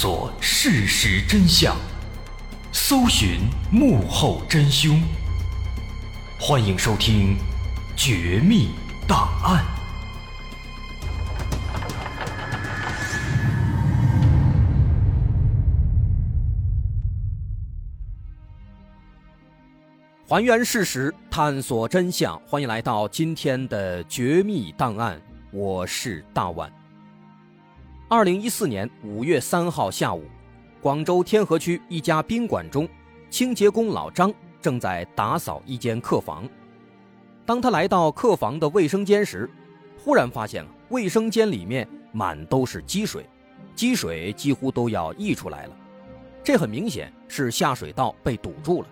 索事实真相，搜寻幕后真凶。欢迎收听《绝密档案》，还原事实，探索真相。欢迎来到今天的《绝密档案》，我是大碗。二零一四年五月三号下午，广州天河区一家宾馆中，清洁工老张正在打扫一间客房。当他来到客房的卫生间时，忽然发现卫生间里面满都是积水，积水几乎都要溢出来了。这很明显是下水道被堵住了。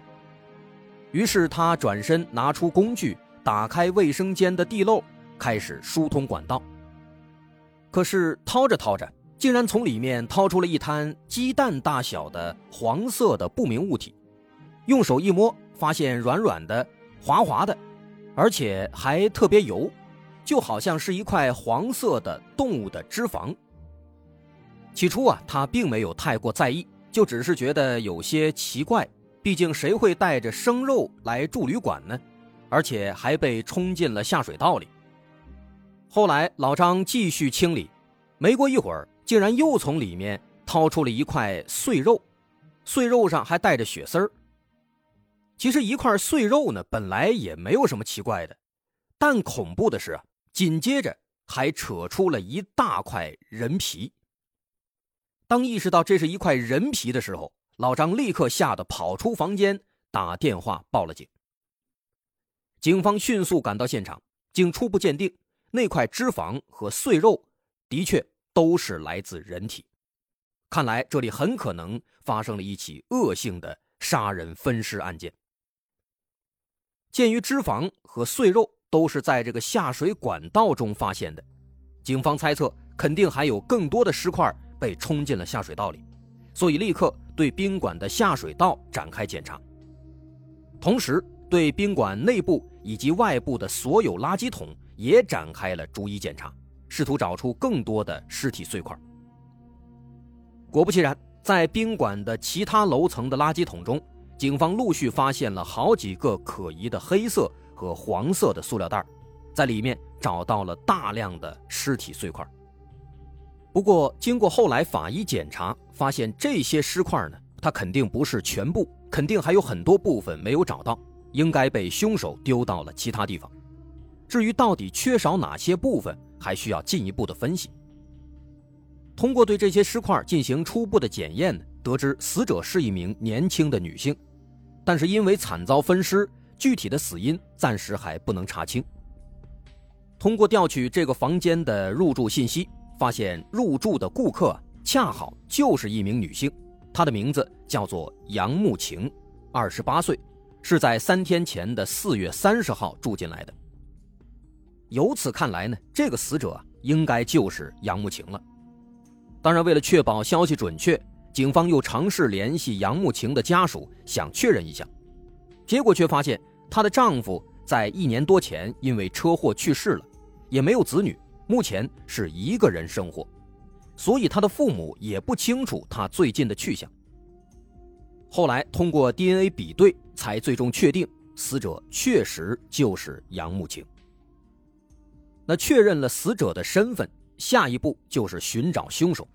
于是他转身拿出工具，打开卫生间的地漏，开始疏通管道。可是掏着掏着，竟然从里面掏出了一滩鸡蛋大小的黄色的不明物体。用手一摸，发现软软的、滑滑的，而且还特别油，就好像是一块黄色的动物的脂肪。起初啊，他并没有太过在意，就只是觉得有些奇怪。毕竟谁会带着生肉来住旅馆呢？而且还被冲进了下水道里。后来老张继续清理，没过一会儿，竟然又从里面掏出了一块碎肉，碎肉上还带着血丝儿。其实一块碎肉呢，本来也没有什么奇怪的，但恐怖的是，紧接着还扯出了一大块人皮。当意识到这是一块人皮的时候，老张立刻吓得跑出房间，打电话报了警。警方迅速赶到现场，经初步鉴定。那块脂肪和碎肉的确都是来自人体，看来这里很可能发生了一起恶性的杀人分尸案件。鉴于脂肪和碎肉都是在这个下水管道中发现的，警方猜测肯定还有更多的尸块被冲进了下水道里，所以立刻对宾馆的下水道展开检查，同时对宾馆内部以及外部的所有垃圾桶。也展开了逐一检查，试图找出更多的尸体碎块。果不其然，在宾馆的其他楼层的垃圾桶中，警方陆续发现了好几个可疑的黑色和黄色的塑料袋，在里面找到了大量的尸体碎块。不过，经过后来法医检查，发现这些尸块呢，它肯定不是全部，肯定还有很多部分没有找到，应该被凶手丢到了其他地方。至于到底缺少哪些部分，还需要进一步的分析。通过对这些尸块进行初步的检验，得知死者是一名年轻的女性，但是因为惨遭分尸，具体的死因暂时还不能查清。通过调取这个房间的入住信息，发现入住的顾客恰好就是一名女性，她的名字叫做杨慕晴，二十八岁，是在三天前的四月三十号住进来的。由此看来呢，这个死者应该就是杨慕晴了。当然，为了确保消息准确，警方又尝试联系杨慕晴的家属，想确认一下。结果却发现她的丈夫在一年多前因为车祸去世了，也没有子女，目前是一个人生活，所以她的父母也不清楚她最近的去向。后来通过 DNA 比对，才最终确定死者确实就是杨慕晴。那确认了死者的身份，下一步就是寻找凶手。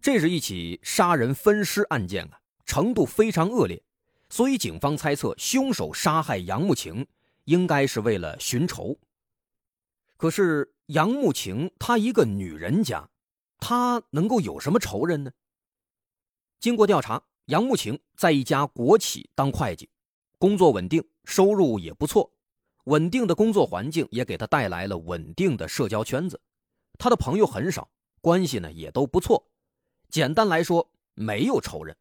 这是一起杀人分尸案件啊，程度非常恶劣，所以警方猜测凶手杀害杨慕晴应该是为了寻仇。可是杨慕晴她一个女人家，她能够有什么仇人呢？经过调查，杨慕晴在一家国企当会计，工作稳定，收入也不错。稳定的工作环境也给他带来了稳定的社交圈子，他的朋友很少，关系呢也都不错。简单来说，没有仇人。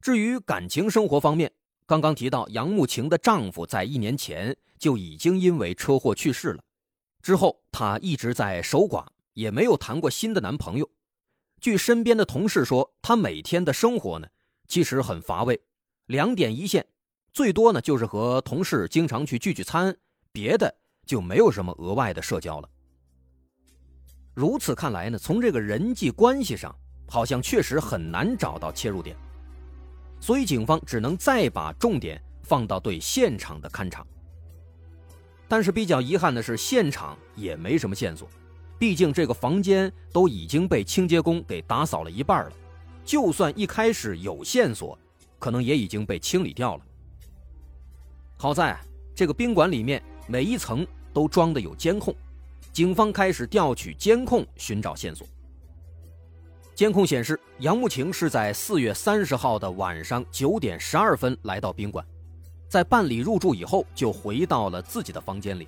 至于感情生活方面，刚刚提到杨慕晴的丈夫在一年前就已经因为车祸去世了，之后她一直在守寡，也没有谈过新的男朋友。据身边的同事说，她每天的生活呢其实很乏味，两点一线。最多呢，就是和同事经常去聚聚餐，别的就没有什么额外的社交了。如此看来呢，从这个人际关系上，好像确实很难找到切入点，所以警方只能再把重点放到对现场的勘查。但是比较遗憾的是，现场也没什么线索，毕竟这个房间都已经被清洁工给打扫了一半了，就算一开始有线索，可能也已经被清理掉了。好在这个宾馆里面每一层都装的有监控，警方开始调取监控寻找线索。监控显示，杨慕晴是在四月三十号的晚上九点十二分来到宾馆。在办理入住以后，就回到了自己的房间里。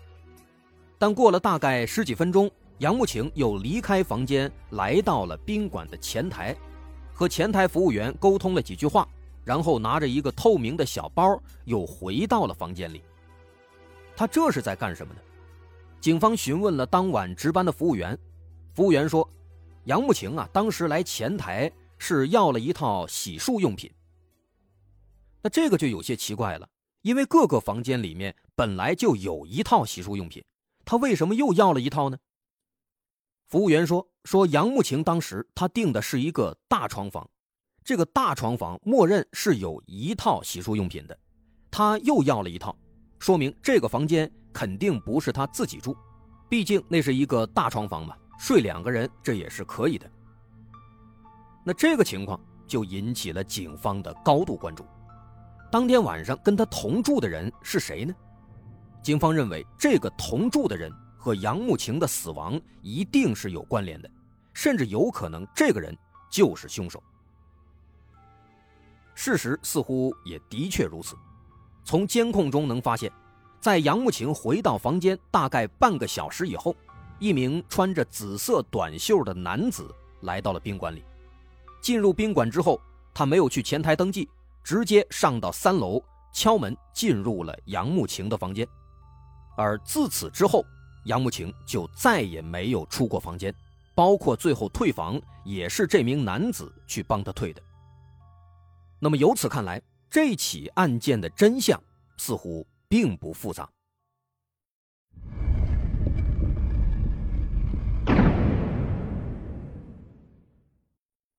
但过了大概十几分钟，杨慕晴又离开房间，来到了宾馆的前台，和前台服务员沟通了几句话，然后拿着一个透明的小包，又回到了房间里。他这是在干什么呢？警方询问了当晚值班的服务员，服务员说，杨慕晴啊，当时来前台是要了一套洗漱用品。那这个就有些奇怪了。因为各个房间里面本来就有一套洗漱用品，他为什么又要了一套呢？服务员说：“说杨慕晴当时他订的是一个大床房，这个大床房默认是有一套洗漱用品的，他又要了一套，说明这个房间肯定不是他自己住，毕竟那是一个大床房嘛，睡两个人这也是可以的。那这个情况就引起了警方的高度关注。”当天晚上跟他同住的人是谁呢？警方认为这个同住的人和杨慕晴的死亡一定是有关联的，甚至有可能这个人就是凶手。事实似乎也的确如此，从监控中能发现，在杨慕晴回到房间大概半个小时以后，一名穿着紫色短袖的男子来到了宾馆里。进入宾馆之后，他没有去前台登记。直接上到三楼敲门进入了杨慕晴的房间，而自此之后，杨慕晴就再也没有出过房间，包括最后退房也是这名男子去帮他退的。那么由此看来，这起案件的真相似乎并不复杂。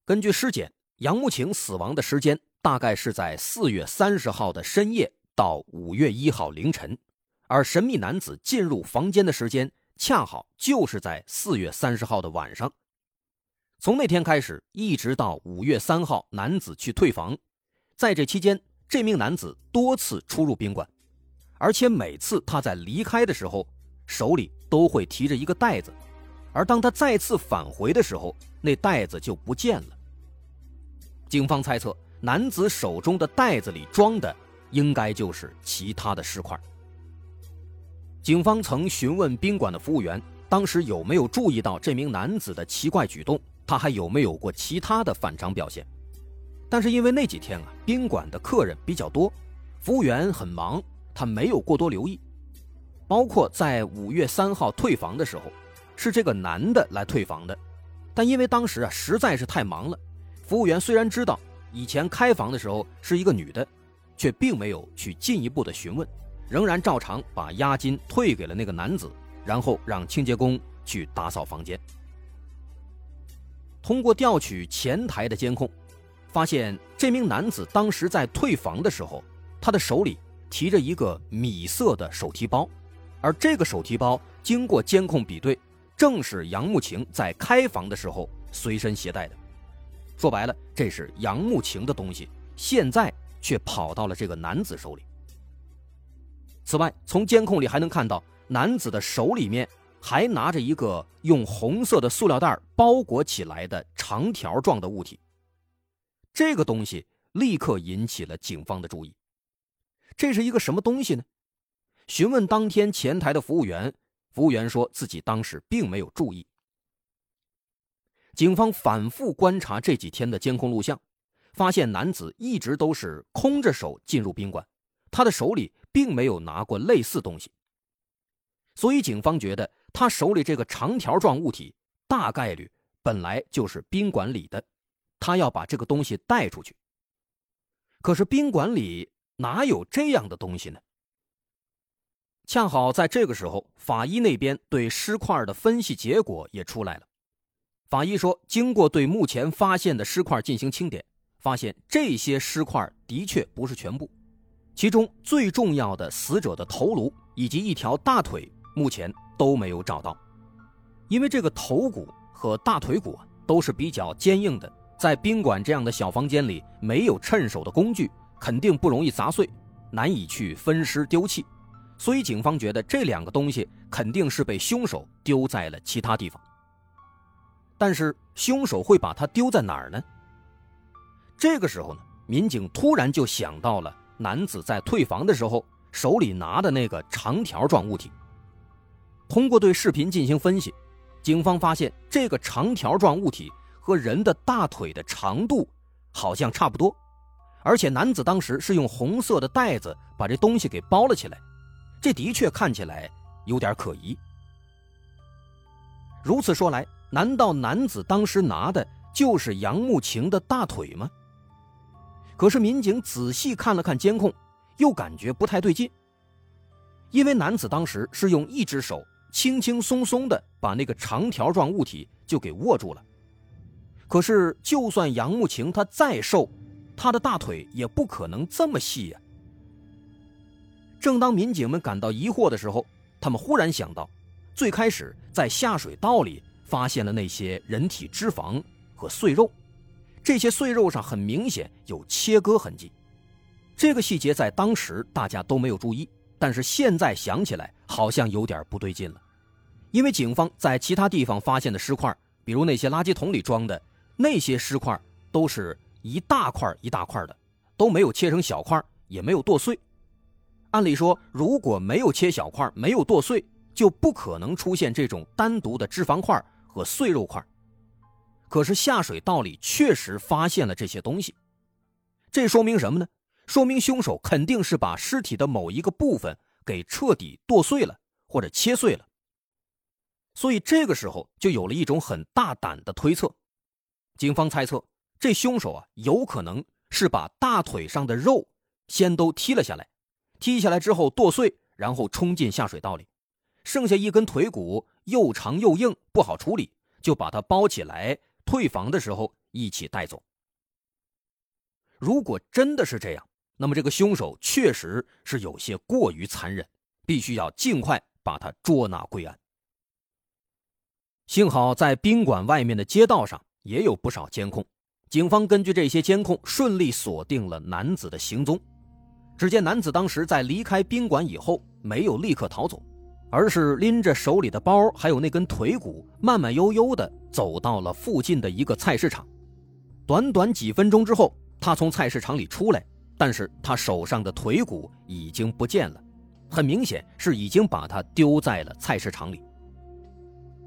根据尸检，杨慕晴死亡的时间。大概是在四月三十号的深夜到五月一号凌晨，而神秘男子进入房间的时间恰好就是在四月三十号的晚上。从那天开始，一直到五月三号，男子去退房，在这期间，这名男子多次出入宾馆，而且每次他在离开的时候，手里都会提着一个袋子，而当他再次返回的时候，那袋子就不见了。警方猜测。男子手中的袋子里装的，应该就是其他的尸块。警方曾询问宾馆的服务员，当时有没有注意到这名男子的奇怪举动，他还有没有过其他的反常表现。但是因为那几天啊，宾馆的客人比较多，服务员很忙，他没有过多留意。包括在五月三号退房的时候，是这个男的来退房的，但因为当时啊实在是太忙了，服务员虽然知道。以前开房的时候是一个女的，却并没有去进一步的询问，仍然照常把押金退给了那个男子，然后让清洁工去打扫房间。通过调取前台的监控，发现这名男子当时在退房的时候，他的手里提着一个米色的手提包，而这个手提包经过监控比对，正是杨慕晴在开房的时候随身携带的。说白了，这是杨慕晴的东西，现在却跑到了这个男子手里。此外，从监控里还能看到，男子的手里面还拿着一个用红色的塑料袋包裹起来的长条状的物体。这个东西立刻引起了警方的注意。这是一个什么东西呢？询问当天前台的服务员，服务员说自己当时并没有注意。警方反复观察这几天的监控录像，发现男子一直都是空着手进入宾馆，他的手里并没有拿过类似东西。所以警方觉得他手里这个长条状物体大概率本来就是宾馆里的，他要把这个东西带出去。可是宾馆里哪有这样的东西呢？恰好在这个时候，法医那边对尸块的分析结果也出来了。法医说，经过对目前发现的尸块进行清点，发现这些尸块的确不是全部，其中最重要的死者的头颅以及一条大腿目前都没有找到，因为这个头骨和大腿骨啊都是比较坚硬的，在宾馆这样的小房间里没有趁手的工具，肯定不容易砸碎，难以去分尸丢弃。所以，警方觉得这两个东西肯定是被凶手丢在了其他地方。但是，凶手会把它丢在哪儿呢？这个时候呢，民警突然就想到了男子在退房的时候手里拿的那个长条状物体。通过对视频进行分析，警方发现这个长条状物体和人的大腿的长度好像差不多，而且男子当时是用红色的袋子把这东西给包了起来。这的确看起来有点可疑。如此说来，难道男子当时拿的就是杨慕晴的大腿吗？可是民警仔细看了看监控，又感觉不太对劲。因为男子当时是用一只手轻轻松松的把那个长条状物体就给握住了。可是，就算杨慕晴她再瘦，她的大腿也不可能这么细呀。正当民警们感到疑惑的时候，他们忽然想到，最开始在下水道里发现了那些人体脂肪和碎肉，这些碎肉上很明显有切割痕迹。这个细节在当时大家都没有注意，但是现在想起来好像有点不对劲了，因为警方在其他地方发现的尸块，比如那些垃圾桶里装的那些尸块，都是一大块一大块的，都没有切成小块，也没有剁碎。按理说，如果没有切小块，没有剁碎，就不可能出现这种单独的脂肪块和碎肉块。可是下水道里确实发现了这些东西，这说明什么呢？说明凶手肯定是把尸体的某一个部分给彻底剁碎了或者切碎了。所以这个时候就有了一种很大胆的推测，警方猜测这凶手啊有可能是把大腿上的肉先都剔了下来。踢下来之后剁碎，然后冲进下水道里，剩下一根腿骨又长又硬，不好处理，就把它包起来，退房的时候一起带走。如果真的是这样，那么这个凶手确实是有些过于残忍，必须要尽快把他捉拿归案。幸好在宾馆外面的街道上也有不少监控，警方根据这些监控顺利锁定了男子的行踪。只见男子当时在离开宾馆以后，没有立刻逃走，而是拎着手里的包，还有那根腿骨，慢慢悠悠地走到了附近的一个菜市场。短短几分钟之后，他从菜市场里出来，但是他手上的腿骨已经不见了，很明显是已经把他丢在了菜市场里。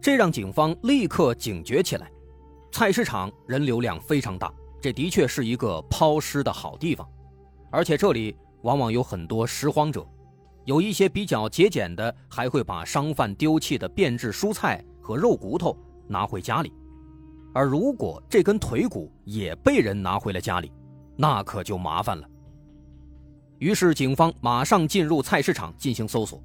这让警方立刻警觉起来。菜市场人流量非常大，这的确是一个抛尸的好地方，而且这里。往往有很多拾荒者，有一些比较节俭的，还会把商贩丢弃的变质蔬菜和肉骨头拿回家里。而如果这根腿骨也被人拿回了家里，那可就麻烦了。于是，警方马上进入菜市场进行搜索，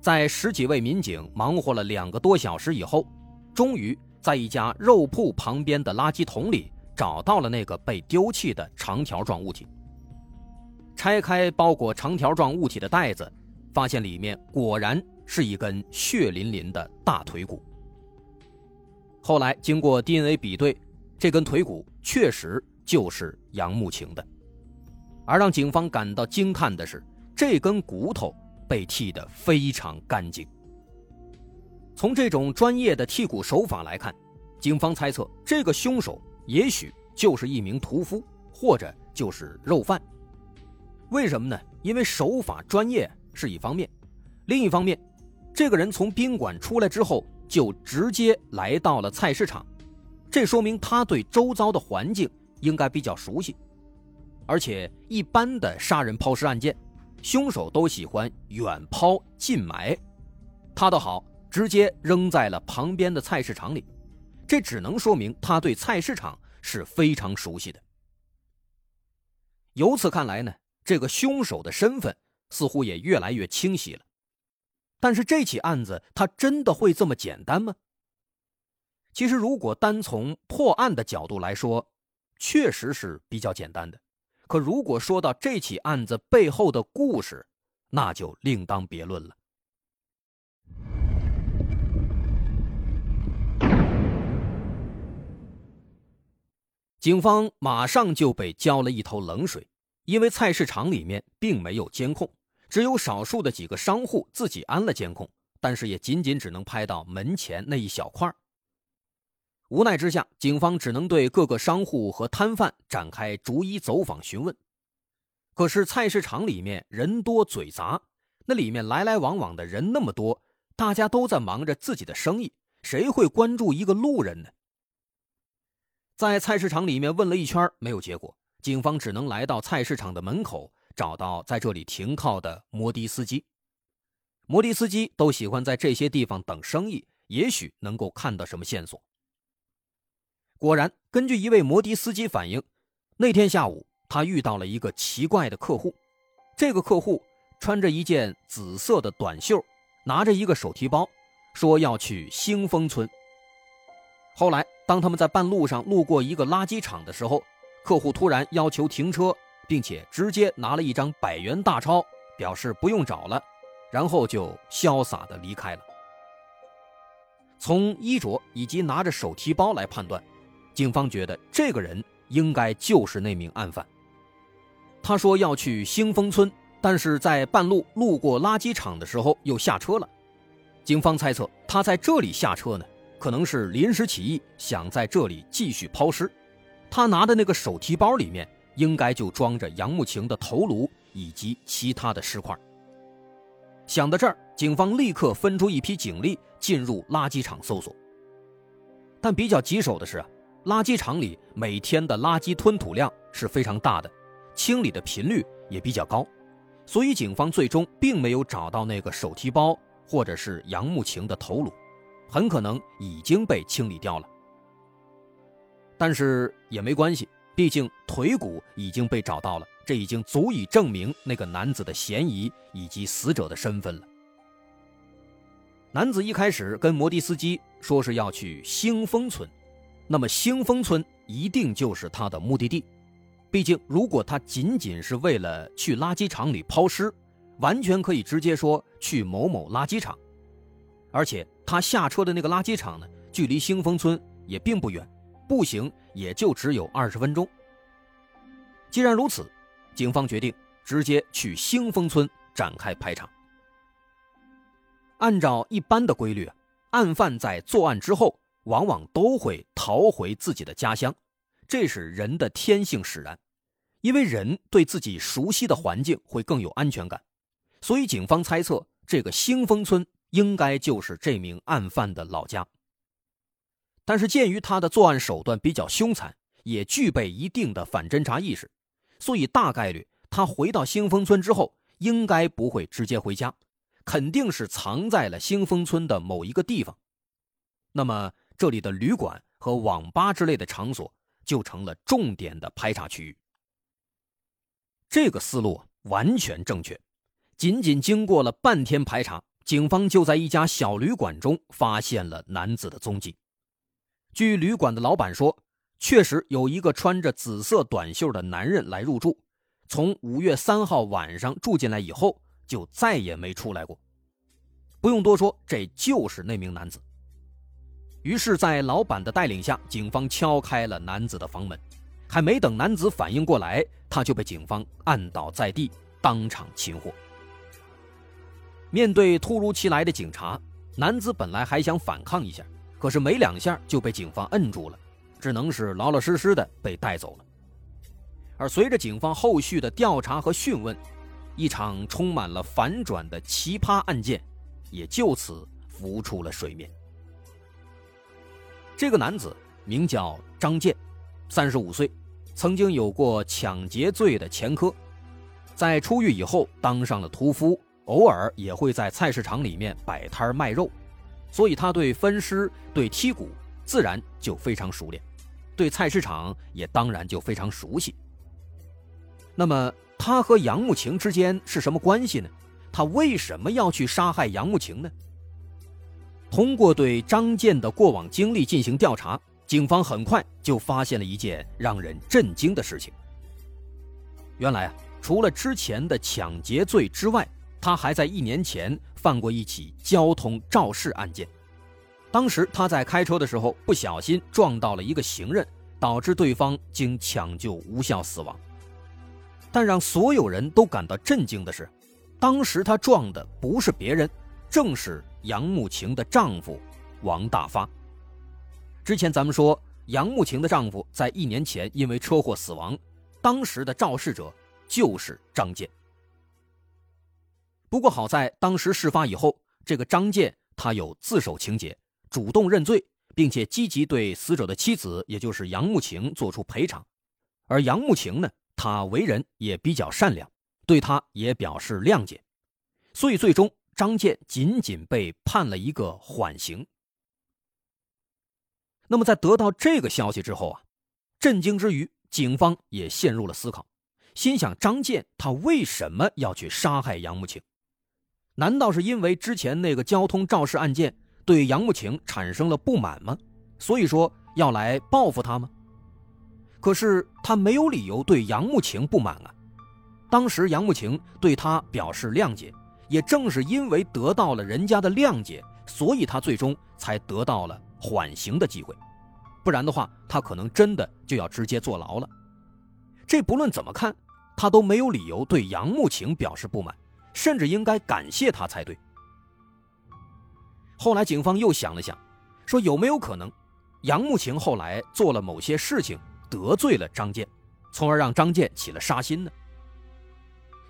在十几位民警忙活了两个多小时以后，终于在一家肉铺旁边的垃圾桶里找到了那个被丢弃的长条状物体。拆开包裹长条状物体的袋子，发现里面果然是一根血淋淋的大腿骨。后来经过 DNA 比对，这根腿骨确实就是杨慕晴的。而让警方感到惊叹的是，这根骨头被剃得非常干净。从这种专业的剔骨手法来看，警方猜测这个凶手也许就是一名屠夫，或者就是肉贩。为什么呢？因为手法专业是一方面，另一方面，这个人从宾馆出来之后就直接来到了菜市场，这说明他对周遭的环境应该比较熟悉。而且，一般的杀人抛尸案件，凶手都喜欢远抛近埋，他倒好，直接扔在了旁边的菜市场里，这只能说明他对菜市场是非常熟悉的。由此看来呢？这个凶手的身份似乎也越来越清晰了，但是这起案子他真的会这么简单吗？其实，如果单从破案的角度来说，确实是比较简单的。可如果说到这起案子背后的故事，那就另当别论了。警方马上就被浇了一头冷水，因为菜市场里面并没有监控，只有少数的几个商户自己安了监控，但是也仅仅只能拍到门前那一小块无奈之下，警方只能对各个商户和摊贩展开逐一走访询问。可是菜市场里面人多嘴杂，那里面来来往往的人那么多，大家都在忙着自己的生意，谁会关注一个路人呢？在菜市场里面问了一圈没有结果，警方只能来到菜市场的门口，找到在这里停靠的摩的司机。摩的司机都喜欢在这些地方等生意，也许能够看到什么线索。果然，根据一位摩的司机反映，那天下午他遇到了一个奇怪的客户。这个客户穿着一件紫色的短袖，拿着一个手提包，说要去兴丰村。后来。当他们在半路上路过一个垃圾场的时候，客户突然要求停车，并且直接拿了一张百元大钞，表示不用找了，然后就潇洒的离开了。从衣着以及拿着手提包来判断，警方觉得这个人应该就是那名案犯。他说要去兴丰村，但是在半路路过垃圾场的时候又下车了。警方猜测他在这里下车呢。可能是临时起意，想在这里继续抛尸。他拿的那个手提包里面，应该就装着杨慕晴的头颅以及其他的尸块。想到这儿，警方立刻分出一批警力进入垃圾场搜索。但比较棘手的是，垃圾场里每天的垃圾吞吐量是非常大的，清理的频率也比较高，所以警方最终并没有找到那个手提包或者是杨慕晴的头颅。很可能已经被清理掉了，但是也没关系，毕竟腿骨已经被找到了，这已经足以证明那个男子的嫌疑以及死者的身份了。男子一开始跟摩的司机说是要去兴丰村，那么兴丰村一定就是他的目的地，毕竟如果他仅仅是为了去垃圾场里抛尸，完全可以直接说去某某垃圾场。而且他下车的那个垃圾场呢，距离兴丰村也并不远，步行也就只有二十分钟。既然如此，警方决定直接去兴丰村展开排查。按照一般的规律，案犯在作案之后，往往都会逃回自己的家乡，这是人的天性使然，因为人对自己熟悉的环境会更有安全感，所以警方猜测这个兴丰村。应该就是这名案犯的老家。但是鉴于他的作案手段比较凶残，也具备一定的反侦查意识，所以大概率他回到兴丰村之后，应该不会直接回家，肯定是藏在了兴丰村的某一个地方。那么这里的旅馆和网吧之类的场所就成了重点的排查区域。这个思路完全正确。仅仅经过了半天排查。警方就在一家小旅馆中发现了男子的踪迹。据旅馆的老板说，确实有一个穿着紫色短袖的男人来入住，从五月三号晚上住进来以后，就再也没出来过。不用多说，这就是那名男子。于是，在老板的带领下，警方敲开了男子的房门，还没等男子反应过来，他就被警方按倒在地，当场擒获。面对突如其来的警察，男子本来还想反抗一下，可是没两下就被警方摁住了，只能是老老实实的被带走了。而随着警方后续的调查和讯问，一场充满了反转的奇葩案件也就此浮出了水面。这个男子名叫张建，三十五岁，曾经有过抢劫罪的前科，在出狱以后当上了屠夫。偶尔也会在菜市场里面摆摊卖肉，所以他对分尸、对剔骨自然就非常熟练，对菜市场也当然就非常熟悉。那么他和杨慕晴之间是什么关系呢？他为什么要去杀害杨慕晴呢？通过对张建的过往经历进行调查，警方很快就发现了一件让人震惊的事情。原来啊，除了之前的抢劫罪之外，他还在一年前犯过一起交通肇事案件。当时他在开车的时候不小心撞到了一个行人，导致对方经抢救无效死亡。但让所有人都感到震惊的是，当时他撞的不是别人，正是杨慕晴的丈夫王大发。之前咱们说杨慕晴的丈夫在一年前因为车祸死亡，当时的肇事者就是张建。不过好在当时事发以后，这个张建他有自首情节，主动认罪，并且积极对死者的妻子，也就是杨慕晴做出赔偿，而杨慕晴呢？他为人也比较善良，对他也表示谅解，所以最终张建仅仅被判了一个缓刑。那么在得到这个消息之后啊，震惊之余，警方也陷入了思考，心想张建他为什么要去杀害杨慕晴？难道是因为之前那个交通肇事案件对杨慕晴产生了不满吗？所以说要来报复他吗？可是他没有理由对杨慕晴不满啊！当时杨慕晴对他表示谅解，也正是因为得到了人家的谅解，所以他最终才得到了缓刑的机会。不然的话，他可能真的就要直接坐牢了。这不论怎么看，他都没有理由对杨慕晴表示不满，甚至应该感谢他才对。后来警方又想了想，说有没有可能，杨慕晴后来做了某些事情？得罪了张建，从而让张建起了杀心呢。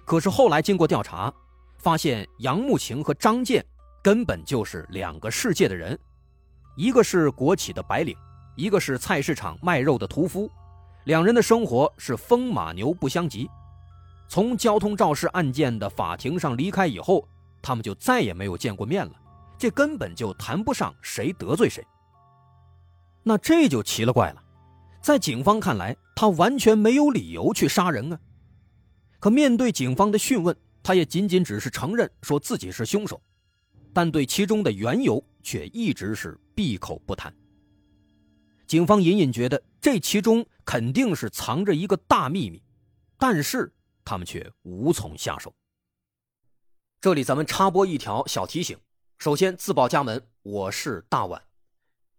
可是后来经过调查，发现杨慕晴和张建根本就是两个世界的人，一个是国企的白领，一个是菜市场卖肉的屠夫，两人的生活是风马牛不相及。从交通肇事案件的法庭上离开以后，他们就再也没有见过面了，这根本就谈不上谁得罪谁。那这就奇了怪了。在警方看来，他完全没有理由去杀人啊。可面对警方的讯问，他也仅仅只是承认说自己是凶手，但对其中的缘由却一直是闭口不谈。警方隐隐觉得这其中肯定是藏着一个大秘密，但是他们却无从下手。这里咱们插播一条小提醒：首先自报家门，我是大碗，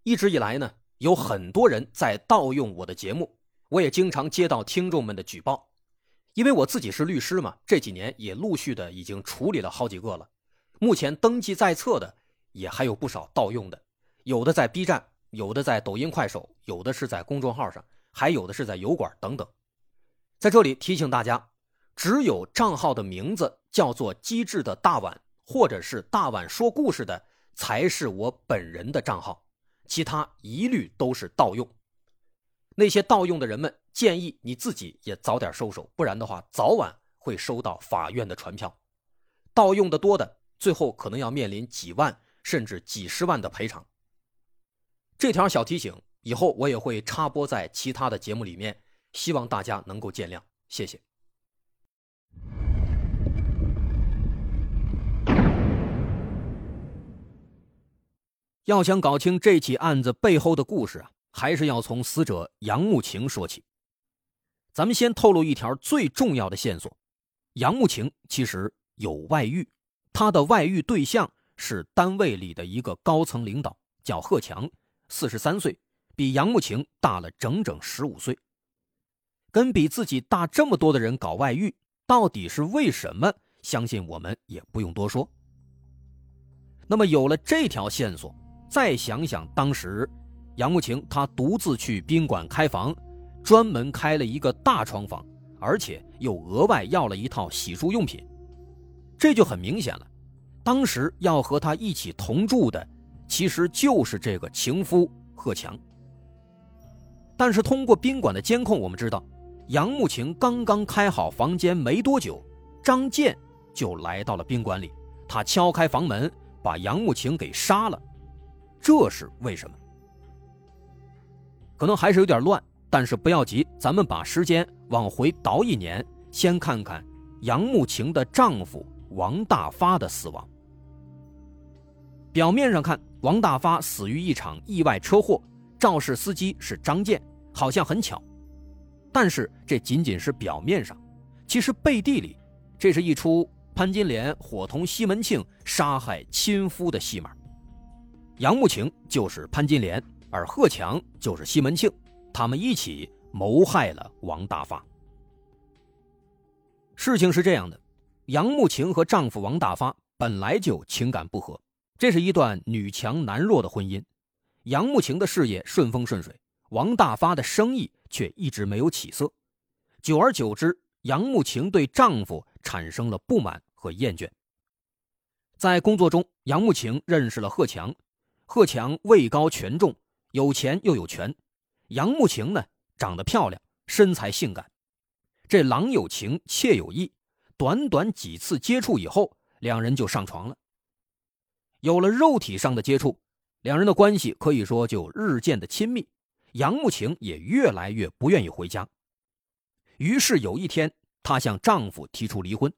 一直以来呢。有很多人在盗用我的节目，我也经常接到听众们的举报。因为我自己是律师嘛，这几年也陆续的已经处理了好几个了。目前登记在册的也还有不少盗用的，有的在 B 站，有的在抖音、快手，有的是在公众号上，还有的是在油管等等。在这里提醒大家，只有账号的名字叫做“机智的大碗”或者是“大碗说故事”的，才是我本人的账号。其他一律都是盗用，那些盗用的人们建议你自己也早点收手，不然的话早晚会收到法院的传票。盗用的多的，最后可能要面临几万甚至几十万的赔偿。这条小提醒以后我也会插播在其他的节目里面，希望大家能够见谅，谢谢。要想搞清这起案子背后的故事啊，还是要从死者杨慕晴说起。咱们先透露一条最重要的线索：杨慕晴其实有外遇，她的外遇对象是单位里的一个高层领导，叫贺强，四十三岁，比杨慕晴大了整整十五岁。跟比自己大这么多的人搞外遇，到底是为什么？相信我们也不用多说。那么有了这条线索。再想想当时，杨慕晴她独自去宾馆开房，专门开了一个大床房，而且又额外要了一套洗漱用品，这就很明显了。当时要和她一起同住的，其实就是这个情夫贺强。但是通过宾馆的监控，我们知道，杨慕晴刚刚开好房间没多久，张健就来到了宾馆里，他敲开房门，把杨慕晴给杀了。这是为什么？可能还是有点乱，但是不要急，咱们把时间往回倒一年，先看看杨慕晴的丈夫王大发的死亡。表面上看，王大发死于一场意外车祸，肇事司机是张健，好像很巧。但是这仅仅是表面上，其实背地里，这是一出潘金莲伙同西门庆杀害亲夫的戏码。杨慕晴就是潘金莲，而贺强就是西门庆，他们一起谋害了王大发。事情是这样的，杨慕晴和丈夫王大发本来就情感不和，这是一段女强男弱的婚姻。杨慕晴的事业顺风顺水，王大发的生意却一直没有起色。久而久之，杨慕晴对丈夫产生了不满和厌倦。在工作中，杨慕晴认识了贺强。贺强位高权重，有钱又有权。杨慕晴呢，长得漂亮，身材性感。这郎有情，妾有意，短短几次接触以后，两人就上床了。有了肉体上的接触，两人的关系可以说就日渐的亲密。杨慕晴也越来越不愿意回家。于是有一天，她向丈夫提出离婚。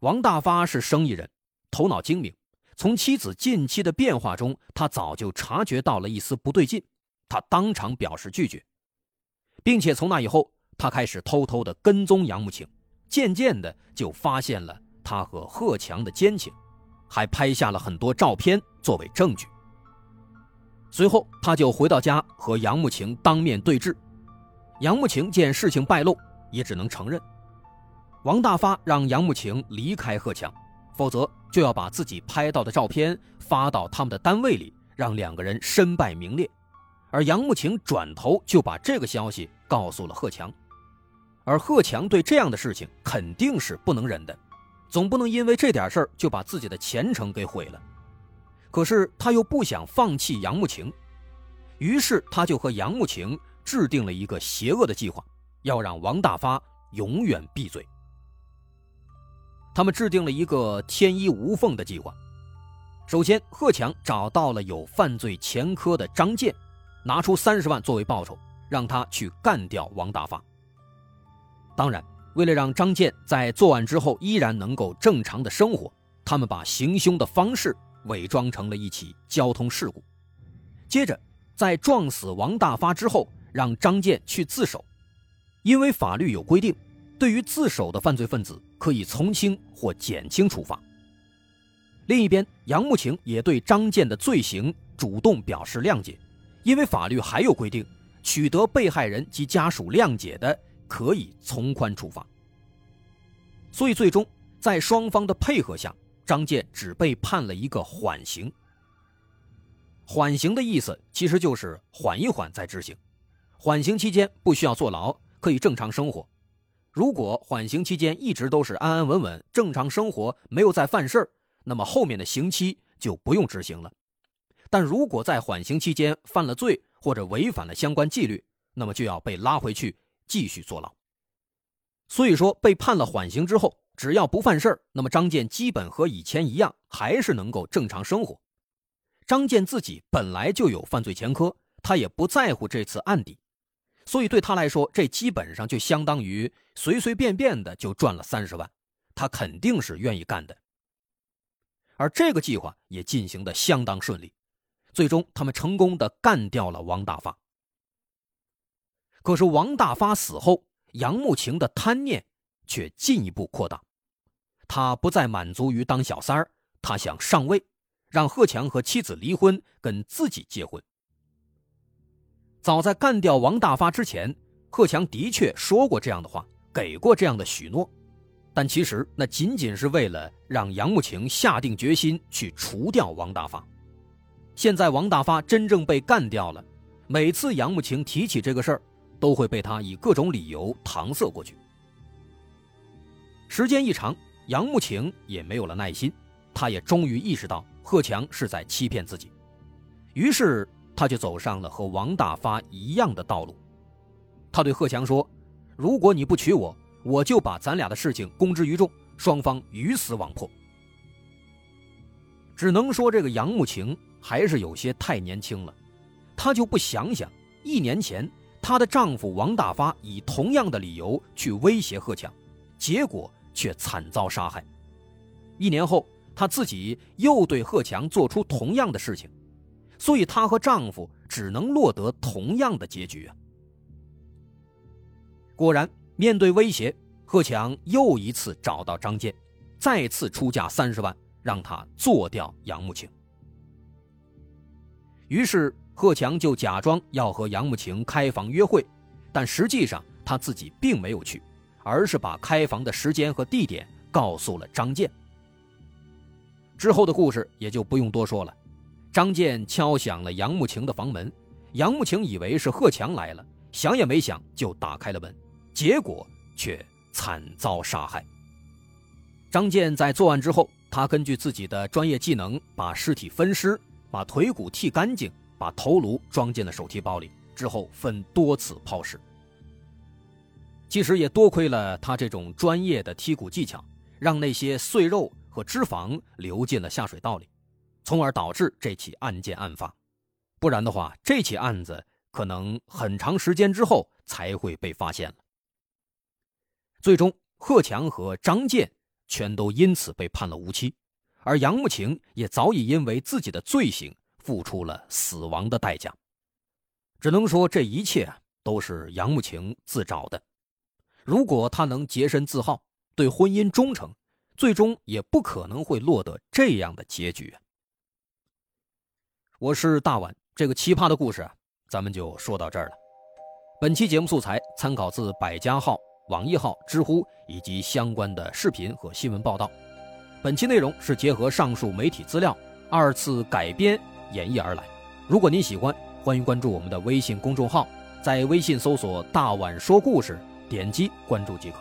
王大发是生意人，头脑精明。从妻子近期的变化中，他早就察觉到了一丝不对劲，他当场表示拒绝，并且从那以后，他开始偷偷的跟踪杨慕晴，渐渐的就发现了他和贺强的奸情，还拍下了很多照片作为证据。随后，他就回到家和杨慕晴当面对质，杨慕晴见事情败露，也只能承认。王大发让杨慕晴离开贺强。否则就要把自己拍到的照片发到他们的单位里，让两个人身败名裂。而杨慕晴转头就把这个消息告诉了贺强，而贺强对这样的事情肯定是不能忍的，总不能因为这点事儿就把自己的前程给毁了。可是他又不想放弃杨慕晴，于是他就和杨慕晴制定了一个邪恶的计划，要让王大发永远闭嘴。他们制定了一个天衣无缝的计划。首先，贺强找到了有犯罪前科的张健，拿出三十万作为报酬，让他去干掉王大发。当然，为了让张健在作案之后依然能够正常的生活，他们把行凶的方式伪装成了一起交通事故。接着，在撞死王大发之后，让张健去自首，因为法律有规定。对于自首的犯罪分子，可以从轻或减轻处罚。另一边，杨慕晴也对张健的罪行主动表示谅解，因为法律还有规定，取得被害人及家属谅解的，可以从宽处罚。所以，最终在双方的配合下，张健只被判了一个缓刑。缓刑的意思其实就是缓一缓再执行，缓刑期间不需要坐牢，可以正常生活。如果缓刑期间一直都是安安稳稳、正常生活，没有再犯事儿，那么后面的刑期就不用执行了。但如果在缓刑期间犯了罪或者违反了相关纪律，那么就要被拉回去继续坐牢。所以说，被判了缓刑之后，只要不犯事儿，那么张健基本和以前一样，还是能够正常生活。张健自己本来就有犯罪前科，他也不在乎这次案底。所以对他来说，这基本上就相当于随随便便的就赚了三十万，他肯定是愿意干的。而这个计划也进行的相当顺利，最终他们成功的干掉了王大发。可是王大发死后，杨慕晴的贪念却进一步扩大，他不再满足于当小三儿，他想上位，让贺强和妻子离婚，跟自己结婚。早在干掉王大发之前，贺强的确说过这样的话，给过这样的许诺，但其实那仅仅是为了让杨慕晴下定决心去除掉王大发。现在王大发真正被干掉了，每次杨慕晴提起这个事儿，都会被他以各种理由搪塞过去。时间一长，杨慕晴也没有了耐心，他也终于意识到贺强是在欺骗自己，于是。他就走上了和王大发一样的道路。他对贺强说：“如果你不娶我，我就把咱俩的事情公之于众，双方鱼死网破。”只能说这个杨慕晴还是有些太年轻了，她就不想想，一年前她的丈夫王大发以同样的理由去威胁贺强，结果却惨遭杀害。一年后，她自己又对贺强做出同样的事情，所以她和丈夫只能落得同样的结局啊。果然，面对威胁，贺强又一次找到张健，再次出价三十万，让他做掉杨慕晴。于是，贺强就假装要和杨慕晴开房约会，但实际上他自己并没有去，而是把开房的时间和地点告诉了张健。之后的故事也就不用多说了。张健敲响了杨慕晴的房门，杨慕晴以为是贺强来了，想也没想就打开了门。结果却惨遭杀害。张健在作案之后，他根据自己的专业技能，把尸体分尸，把腿骨剃干净，把头颅装进了手提包里，之后分多次抛尸。其实也多亏了他这种专业的剔骨技巧，让那些碎肉和脂肪流进了下水道里，从而导致这起案件案发。不然的话，这起案子可能很长时间之后才会被发现了。最终，贺强和张健全都因此被判了无期，而杨慕晴也早已因为自己的罪行付出了死亡的代价。只能说这一切都是杨慕晴自找的。如果他能洁身自好，对婚姻忠诚，最终也不可能会落得这样的结局。我是大碗，这个奇葩的故事啊，咱们就说到这儿了。本期节目素材参考自百家号。网易号、知乎以及相关的视频和新闻报道。本期内容是结合上述媒体资料二次改编演绎而来。如果您喜欢，欢迎关注我们的微信公众号，在微信搜索“大碗说故事”，点击关注即可。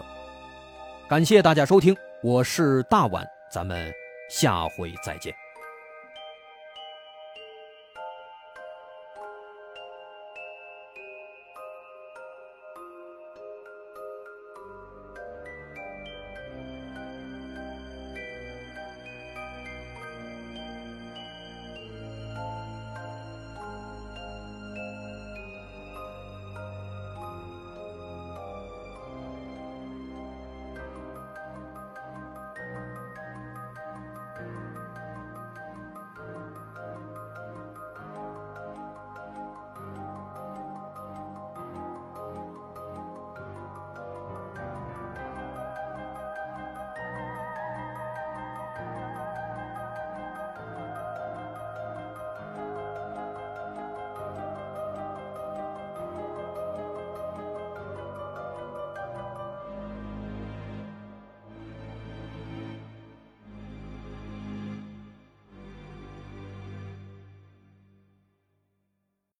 感谢大家收听，我是大碗，咱们下回再见。